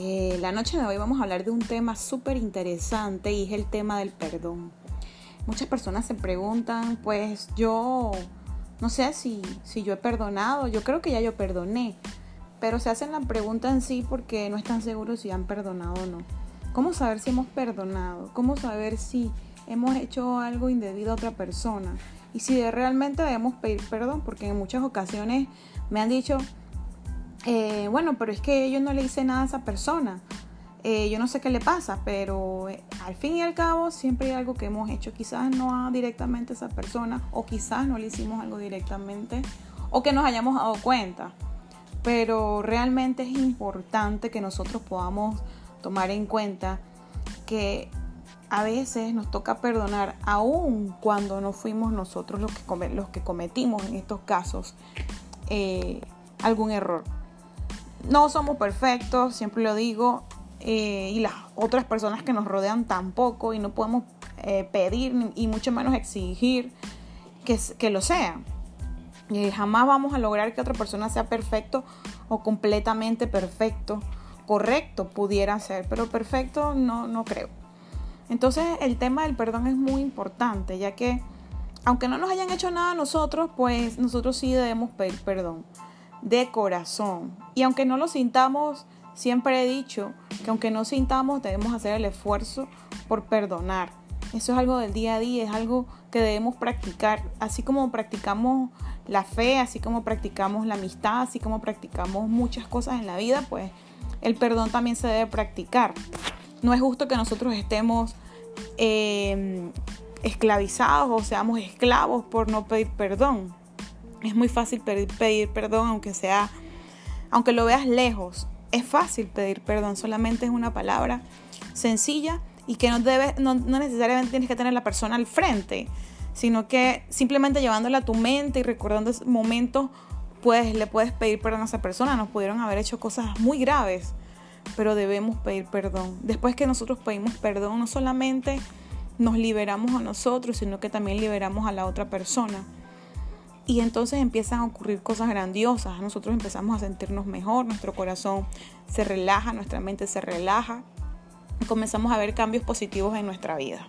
Eh, la noche de hoy vamos a hablar de un tema súper interesante y es el tema del perdón. Muchas personas se preguntan, pues yo no sé si, si yo he perdonado, yo creo que ya yo perdoné, pero se hacen la pregunta en sí porque no están seguros si han perdonado o no. ¿Cómo saber si hemos perdonado? ¿Cómo saber si hemos hecho algo indebido a otra persona? Y si realmente debemos pedir perdón, porque en muchas ocasiones me han dicho, eh, bueno, pero es que yo no le hice nada a esa persona. Eh, yo no sé qué le pasa, pero eh, al fin y al cabo siempre hay algo que hemos hecho. Quizás no directamente a esa persona o quizás no le hicimos algo directamente o que nos hayamos dado cuenta. Pero realmente es importante que nosotros podamos tomar en cuenta que a veces nos toca perdonar aún cuando no fuimos nosotros los que cometimos en estos casos algún error no somos perfectos, siempre lo digo, eh, y las otras personas que nos rodean tampoco, y no podemos eh, pedir y mucho menos exigir que, que lo sean. Y jamás vamos a lograr que otra persona sea perfecto o completamente perfecto. Correcto pudiera ser, pero perfecto no, no creo. Entonces el tema del perdón es muy importante, ya que aunque no nos hayan hecho nada a nosotros, pues nosotros sí debemos pedir perdón de corazón. Y aunque no lo sintamos, siempre he dicho que aunque no sintamos, debemos hacer el esfuerzo por perdonar. Eso es algo del día a día, es algo que debemos practicar, así como practicamos la fe, así como practicamos la amistad, así como practicamos muchas cosas en la vida, pues el perdón también se debe practicar. No es justo que nosotros estemos eh, esclavizados o seamos esclavos por no pedir perdón. Es muy fácil pedir, perdón, aunque sea, aunque lo veas lejos. Es fácil pedir perdón, solamente es una palabra sencilla y que no, debe, no, necesariamente tienes que tener la persona al frente, sino que simplemente llevándola a tu mente y recordando ese momento, pues le puedes pedir perdón a esa persona. Nos pudieron haber hecho cosas muy graves, pero debemos pedir perdón. Después que nosotros pedimos perdón, no solamente nos liberamos a nosotros, sino que también liberamos a la otra persona. Y entonces empiezan a ocurrir cosas grandiosas. Nosotros empezamos a sentirnos mejor, nuestro corazón se relaja, nuestra mente se relaja. Comenzamos a ver cambios positivos en nuestra vida.